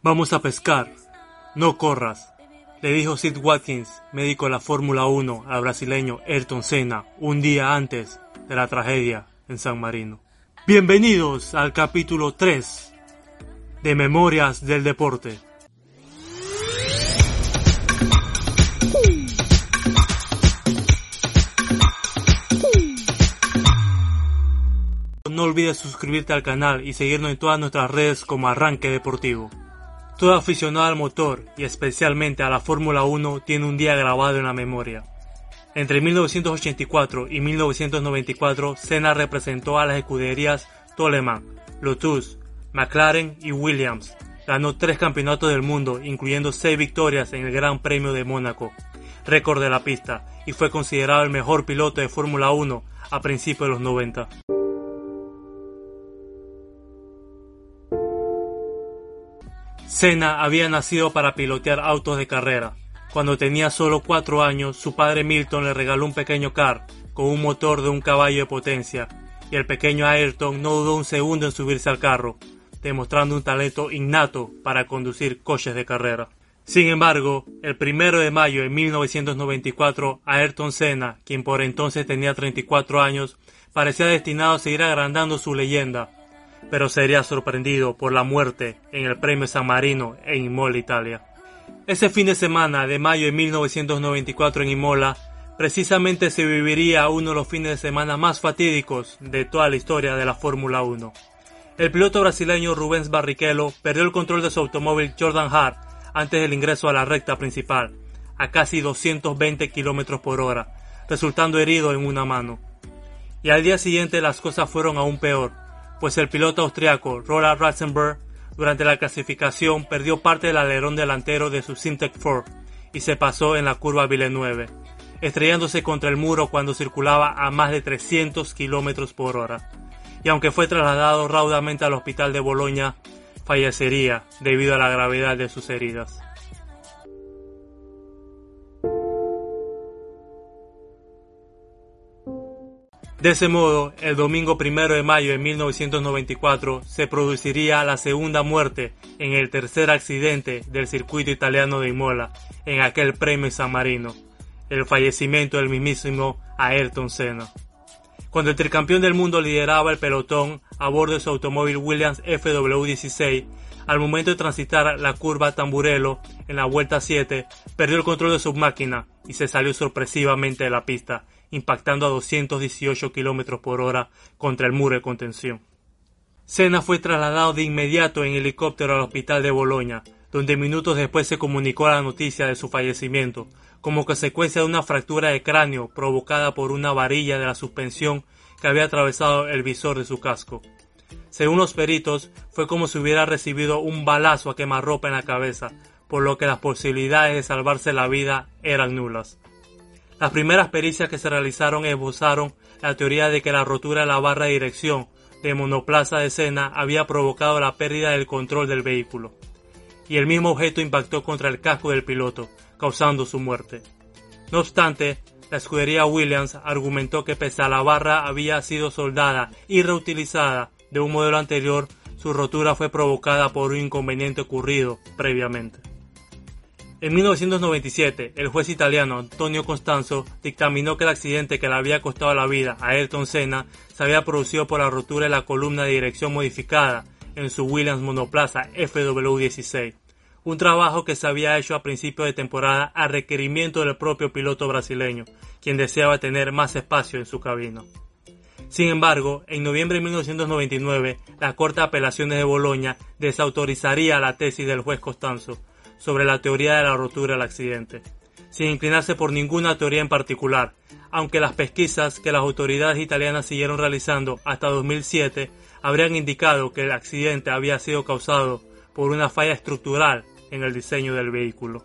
Vamos a pescar. No corras. Le dijo Sid Watkins, médico de la Fórmula 1, al brasileño Ayrton Senna, un día antes de la tragedia en San Marino. Bienvenidos al capítulo 3 de Memorias del Deporte. No olvides suscribirte al canal y seguirnos en todas nuestras redes como Arranque Deportivo. Todo aficionado al motor y especialmente a la Fórmula 1 tiene un día grabado en la memoria. Entre 1984 y 1994, Senna representó a las escuderías Toleman, Lotus, McLaren y Williams. Ganó tres campeonatos del mundo, incluyendo seis victorias en el Gran Premio de Mónaco, récord de la pista, y fue considerado el mejor piloto de Fórmula 1 a principios de los 90. Senna había nacido para pilotear autos de carrera. Cuando tenía solo cuatro años, su padre Milton le regaló un pequeño car con un motor de un caballo de potencia, y el pequeño Ayrton no dudó un segundo en subirse al carro, demostrando un talento innato para conducir coches de carrera. Sin embargo, el primero de mayo de 1994, Ayrton Senna, quien por entonces tenía 34 años, parecía destinado a seguir agrandando su leyenda, pero sería sorprendido por la muerte en el Premio San Marino en Imola, Italia. Ese fin de semana de mayo de 1994 en Imola, precisamente se viviría uno de los fines de semana más fatídicos de toda la historia de la Fórmula 1. El piloto brasileño Rubens Barrichello perdió el control de su automóvil Jordan Hart antes del ingreso a la recta principal, a casi 220 km por hora, resultando herido en una mano. Y al día siguiente las cosas fueron aún peor, pues el piloto austriaco Roland Ratzenberg durante la clasificación perdió parte del alerón delantero de su Syntec 4 y se pasó en la curva Villeneuve, estrellándose contra el muro cuando circulaba a más de 300 km por hora. Y aunque fue trasladado raudamente al hospital de Boloña, fallecería debido a la gravedad de sus heridas. De ese modo, el domingo primero de mayo de 1994 se produciría la segunda muerte en el tercer accidente del circuito italiano de Imola, en aquel premio San Marino, el fallecimiento del mismísimo Ayrton Senna. Cuando el tricampeón del mundo lideraba el pelotón a bordo de su automóvil Williams FW16, al momento de transitar la curva Tamburello en la vuelta 7, perdió el control de su máquina y se salió sorpresivamente de la pista, impactando a 218 km por hora contra el muro de contención. Senna fue trasladado de inmediato en helicóptero al hospital de Boloña, donde minutos después se comunicó la noticia de su fallecimiento, como consecuencia de una fractura de cráneo provocada por una varilla de la suspensión que había atravesado el visor de su casco. Según los peritos, fue como si hubiera recibido un balazo a quemarropa en la cabeza, por lo que las posibilidades de salvarse la vida eran nulas. Las primeras pericias que se realizaron esbozaron la teoría de que la rotura de la barra de dirección de monoplaza de escena había provocado la pérdida del control del vehículo, y el mismo objeto impactó contra el casco del piloto, causando su muerte. No obstante, la escudería Williams argumentó que pese a la barra había sido soldada y reutilizada de un modelo anterior, su rotura fue provocada por un inconveniente ocurrido previamente. En 1997, el juez italiano Antonio Costanzo dictaminó que el accidente que le había costado la vida a Ayrton Senna se había producido por la rotura de la columna de dirección modificada en su Williams monoplaza FW16, un trabajo que se había hecho a principio de temporada a requerimiento del propio piloto brasileño, quien deseaba tener más espacio en su cabina. Sin embargo, en noviembre de 1999, la Corte de Apelaciones de Boloña desautorizaría la tesis del juez Costanzo, sobre la teoría de la rotura del accidente, sin inclinarse por ninguna teoría en particular, aunque las pesquisas que las autoridades italianas siguieron realizando hasta 2007 habrían indicado que el accidente había sido causado por una falla estructural en el diseño del vehículo.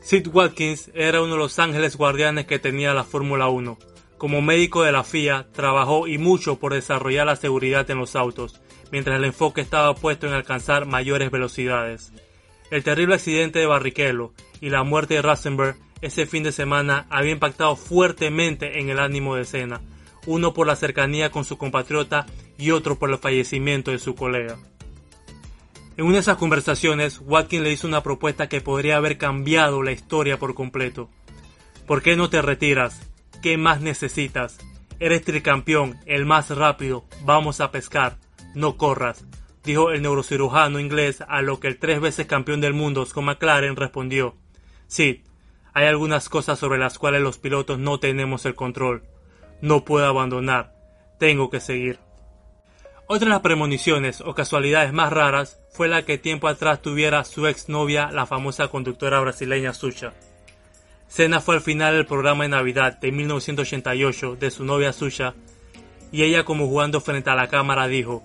Sid Watkins era uno de los ángeles guardianes que tenía la Fórmula 1. Como médico de la FIA, trabajó y mucho por desarrollar la seguridad en los autos, mientras el enfoque estaba puesto en alcanzar mayores velocidades. El terrible accidente de Barrichello y la muerte de Rosenberg ese fin de semana había impactado fuertemente en el ánimo de Senna, uno por la cercanía con su compatriota y otro por el fallecimiento de su colega. En una de esas conversaciones, Watkins le hizo una propuesta que podría haber cambiado la historia por completo. ¿Por qué no te retiras? ¿Qué más necesitas? Eres tricampeón, el más rápido, vamos a pescar, no corras, dijo el neurocirujano inglés a lo que el tres veces campeón del mundo Scott McLaren respondió. Sí, hay algunas cosas sobre las cuales los pilotos no tenemos el control. No puedo abandonar, tengo que seguir. Otra de las premoniciones o casualidades más raras fue la que tiempo atrás tuviera su exnovia, la famosa conductora brasileña Sucha. Cena fue al final del programa de Navidad de 1988 de su novia Sucha y ella como jugando frente a la cámara dijo,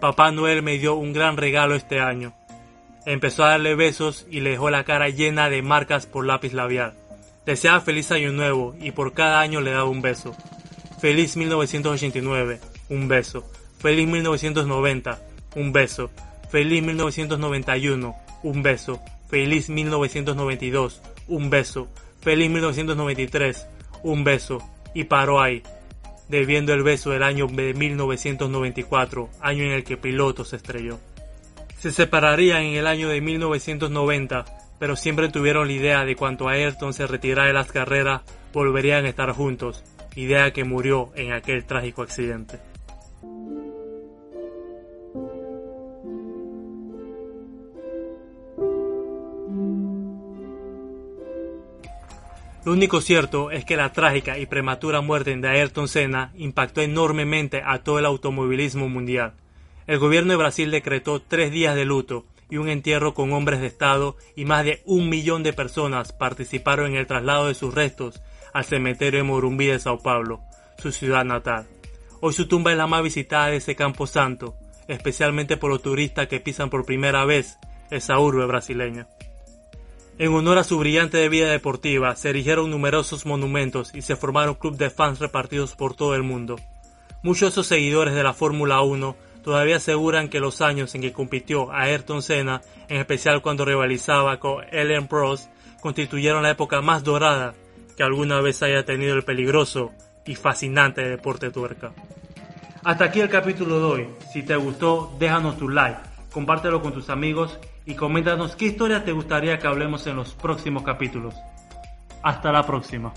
Papá Noel me dio un gran regalo este año. Empezó a darle besos y le dejó la cara llena de marcas por lápiz labial. Deseaba feliz año nuevo y por cada año le daba un beso. Feliz 1989, un beso. Feliz 1990, un beso. Feliz 1991, un beso. Feliz 1992, un beso. Feliz 1993, un beso. Y paró ahí, debiendo el beso del año de 1994, año en el que Piloto se estrelló. Se separarían en el año de 1990, pero siempre tuvieron la idea de cuanto Ayrton se retirara de las carreras, volverían a estar juntos, idea que murió en aquel trágico accidente. Lo único cierto es que la trágica y prematura muerte de Ayrton Senna impactó enormemente a todo el automovilismo mundial. El gobierno de Brasil decretó tres días de luto y un entierro con hombres de Estado y más de un millón de personas participaron en el traslado de sus restos al cementerio de Morumbi de Sao Paulo, su ciudad natal. Hoy su tumba es la más visitada de ese campo santo, especialmente por los turistas que pisan por primera vez esa urbe brasileña. En honor a su brillante vida deportiva, se erigieron numerosos monumentos y se formaron clubes de fans repartidos por todo el mundo. Muchos de esos seguidores de la Fórmula 1 todavía aseguran que los años en que compitió Ayrton Senna, en especial cuando rivalizaba con Ellen Prost, constituyeron la época más dorada que alguna vez haya tenido el peligroso y fascinante deporte tuerca. Hasta aquí el capítulo de hoy. Si te gustó, déjanos tu like, compártelo con tus amigos y coméntanos qué historia te gustaría que hablemos en los próximos capítulos. Hasta la próxima.